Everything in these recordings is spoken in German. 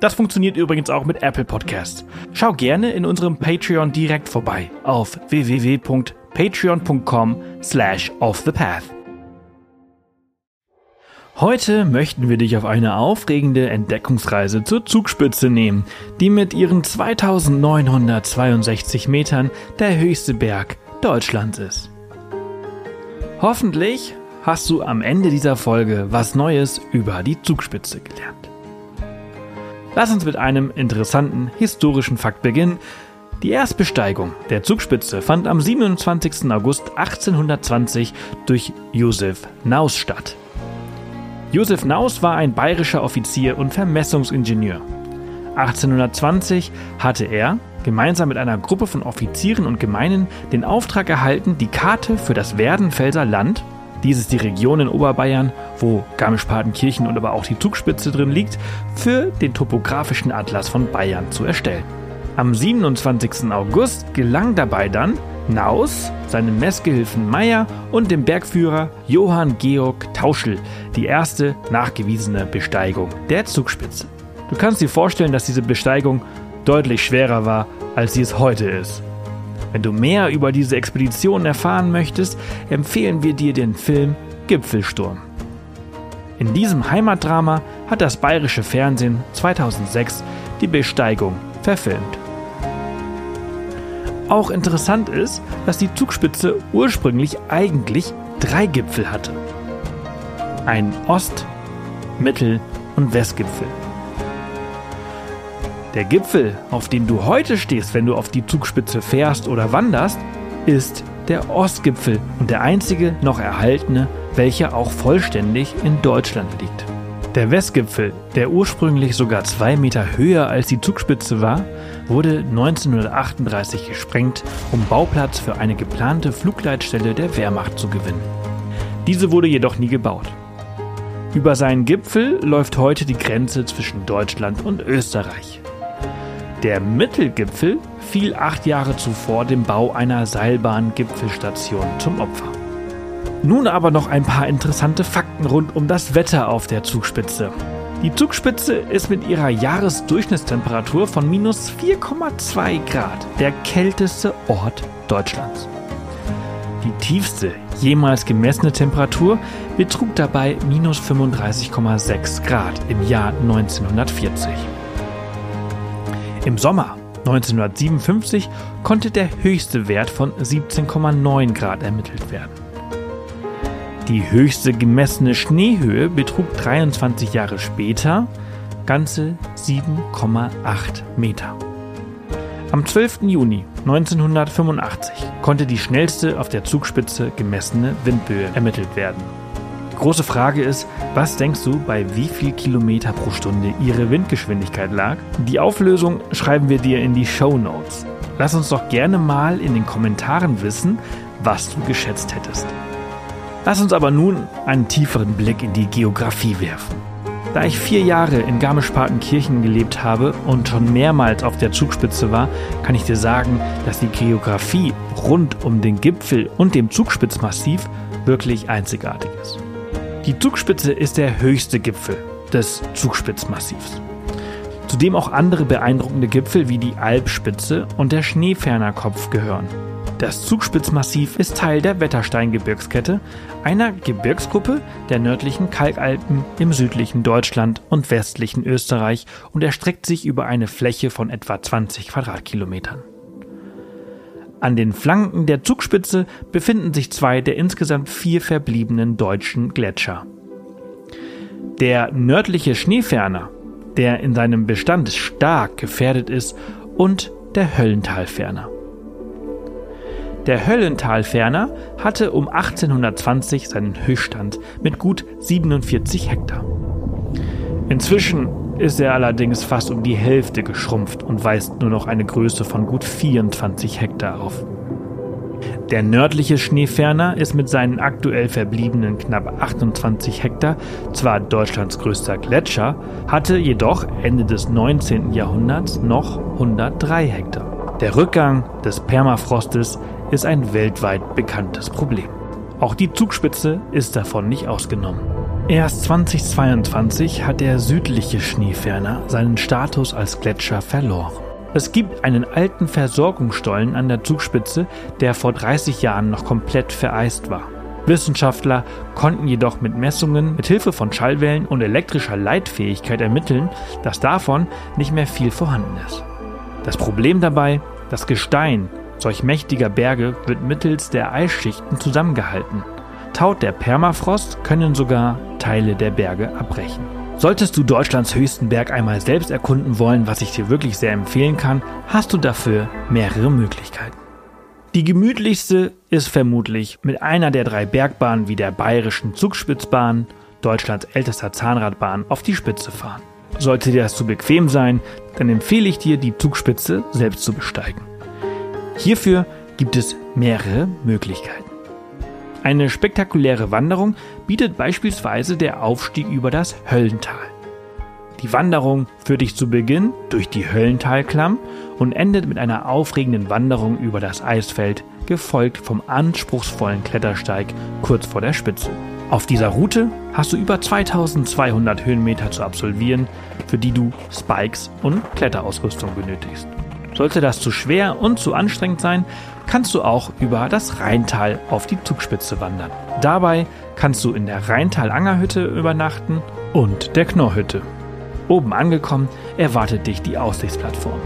Das funktioniert übrigens auch mit Apple Podcasts. Schau gerne in unserem Patreon direkt vorbei auf www.patreon.com slash offthepath. Heute möchten wir dich auf eine aufregende Entdeckungsreise zur Zugspitze nehmen, die mit ihren 2962 Metern der höchste Berg Deutschlands ist. Hoffentlich hast du am Ende dieser Folge was Neues über die Zugspitze gelernt. Lass uns mit einem interessanten historischen Fakt beginnen. Die Erstbesteigung der Zugspitze fand am 27. August 1820 durch Josef Naus statt. Josef Naus war ein bayerischer Offizier und Vermessungsingenieur. 1820 hatte er, gemeinsam mit einer Gruppe von Offizieren und Gemeinen, den Auftrag erhalten, die Karte für das Werdenfelser Land dies ist die Region in Oberbayern, wo Garmisch-Partenkirchen und aber auch die Zugspitze drin liegt, für den topografischen Atlas von Bayern zu erstellen. Am 27. August gelang dabei dann Naus, seinem Messgehilfen Meyer und dem Bergführer Johann Georg Tauschel die erste nachgewiesene Besteigung der Zugspitze. Du kannst dir vorstellen, dass diese Besteigung deutlich schwerer war, als sie es heute ist. Wenn du mehr über diese Expedition erfahren möchtest, empfehlen wir dir den Film Gipfelsturm. In diesem Heimatdrama hat das bayerische Fernsehen 2006 die Besteigung verfilmt. Auch interessant ist, dass die Zugspitze ursprünglich eigentlich drei Gipfel hatte. Ein Ost-, Mittel- und Westgipfel. Der Gipfel, auf dem du heute stehst, wenn du auf die Zugspitze fährst oder wanderst, ist der Ostgipfel und der einzige noch erhaltene, welcher auch vollständig in Deutschland liegt. Der Westgipfel, der ursprünglich sogar zwei Meter höher als die Zugspitze war, wurde 1938 gesprengt, um Bauplatz für eine geplante Flugleitstelle der Wehrmacht zu gewinnen. Diese wurde jedoch nie gebaut. Über seinen Gipfel läuft heute die Grenze zwischen Deutschland und Österreich. Der Mittelgipfel fiel acht Jahre zuvor dem Bau einer Seilbahn-Gipfelstation zum Opfer. Nun aber noch ein paar interessante Fakten rund um das Wetter auf der Zugspitze. Die Zugspitze ist mit ihrer Jahresdurchschnittstemperatur von minus 4,2 Grad der kälteste Ort Deutschlands. Die tiefste jemals gemessene Temperatur betrug dabei minus 35,6 Grad im Jahr 1940. Im Sommer 1957 konnte der höchste Wert von 17,9 Grad ermittelt werden. Die höchste gemessene Schneehöhe betrug 23 Jahre später ganze 7,8 Meter. Am 12. Juni 1985 konnte die schnellste auf der Zugspitze gemessene Windböe ermittelt werden. Große Frage ist, was denkst du, bei wie viel Kilometer pro Stunde ihre Windgeschwindigkeit lag? Die Auflösung schreiben wir dir in die Show Notes. Lass uns doch gerne mal in den Kommentaren wissen, was du geschätzt hättest. Lass uns aber nun einen tieferen Blick in die Geografie werfen. Da ich vier Jahre in Garmisch-Partenkirchen gelebt habe und schon mehrmals auf der Zugspitze war, kann ich dir sagen, dass die Geografie rund um den Gipfel und dem Zugspitzmassiv wirklich einzigartig ist. Die Zugspitze ist der höchste Gipfel des Zugspitzmassivs. Zudem auch andere beeindruckende Gipfel wie die Alpspitze und der Schneefernerkopf gehören. Das Zugspitzmassiv ist Teil der Wettersteingebirgskette, einer Gebirgsgruppe der nördlichen Kalkalpen im südlichen Deutschland und westlichen Österreich und erstreckt sich über eine Fläche von etwa 20 Quadratkilometern. An den Flanken der Zugspitze befinden sich zwei der insgesamt vier verbliebenen deutschen Gletscher. Der nördliche Schneeferner, der in seinem Bestand stark gefährdet ist, und der Höllentalferner. Der Höllentalferner hatte um 1820 seinen Höchststand mit gut 47 Hektar. Inzwischen ist er allerdings fast um die Hälfte geschrumpft und weist nur noch eine Größe von gut 24 Hektar auf. Der nördliche Schneeferner ist mit seinen aktuell verbliebenen knapp 28 Hektar zwar Deutschlands größter Gletscher, hatte jedoch Ende des 19. Jahrhunderts noch 103 Hektar. Der Rückgang des Permafrostes ist ein weltweit bekanntes Problem. Auch die Zugspitze ist davon nicht ausgenommen. Erst 2022 hat der südliche Schneeferner seinen Status als Gletscher verloren. Es gibt einen alten Versorgungsstollen an der Zugspitze, der vor 30 Jahren noch komplett vereist war. Wissenschaftler konnten jedoch mit Messungen mit Hilfe von Schallwellen und elektrischer Leitfähigkeit ermitteln, dass davon nicht mehr viel vorhanden ist. Das Problem dabei, das Gestein solch mächtiger Berge wird mittels der Eisschichten zusammengehalten. Taut der Permafrost können sogar Teile der Berge abbrechen. Solltest du Deutschlands höchsten Berg einmal selbst erkunden wollen, was ich dir wirklich sehr empfehlen kann, hast du dafür mehrere Möglichkeiten. Die gemütlichste ist vermutlich mit einer der drei Bergbahnen wie der Bayerischen Zugspitzbahn, Deutschlands ältester Zahnradbahn, auf die Spitze fahren. Sollte dir das zu bequem sein, dann empfehle ich dir, die Zugspitze selbst zu besteigen. Hierfür gibt es mehrere Möglichkeiten. Eine spektakuläre Wanderung bietet beispielsweise der Aufstieg über das Höllental. Die Wanderung führt dich zu Beginn durch die Höllentalklamm und endet mit einer aufregenden Wanderung über das Eisfeld, gefolgt vom anspruchsvollen Klettersteig kurz vor der Spitze. Auf dieser Route hast du über 2200 Höhenmeter zu absolvieren, für die du Spikes und Kletterausrüstung benötigst. Sollte das zu schwer und zu anstrengend sein, kannst du auch über das Rheintal auf die Zugspitze wandern. Dabei kannst du in der Rheintal-Angerhütte übernachten und der Knorrhütte. Oben angekommen erwartet dich die Aussichtsplattform.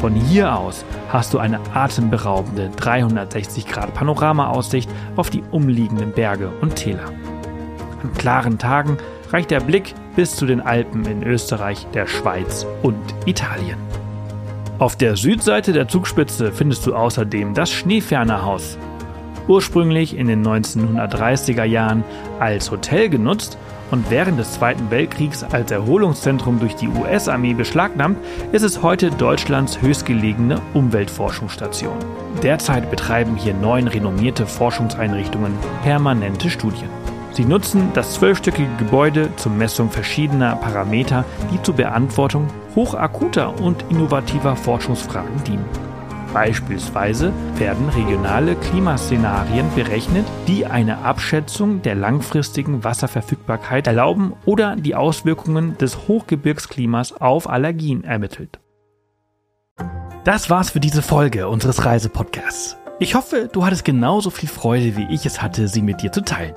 Von hier aus hast du eine atemberaubende 360 Grad Panoramaaussicht auf die umliegenden Berge und Täler. An klaren Tagen reicht der Blick bis zu den Alpen in Österreich, der Schweiz und Italien. Auf der Südseite der Zugspitze findest du außerdem das Schneefernerhaus. Ursprünglich in den 1930er Jahren als Hotel genutzt und während des Zweiten Weltkriegs als Erholungszentrum durch die US-Armee beschlagnahmt, ist es heute Deutschlands höchstgelegene Umweltforschungsstation. Derzeit betreiben hier neun renommierte Forschungseinrichtungen permanente Studien. Sie nutzen das zwölfstöckige Gebäude zur Messung verschiedener Parameter, die zur Beantwortung hochakuter und innovativer Forschungsfragen dienen. Beispielsweise werden regionale Klimaszenarien berechnet, die eine Abschätzung der langfristigen Wasserverfügbarkeit erlauben oder die Auswirkungen des Hochgebirgsklimas auf Allergien ermittelt. Das war's für diese Folge unseres Reisepodcasts. Ich hoffe, du hattest genauso viel Freude, wie ich es hatte, sie mit dir zu teilen.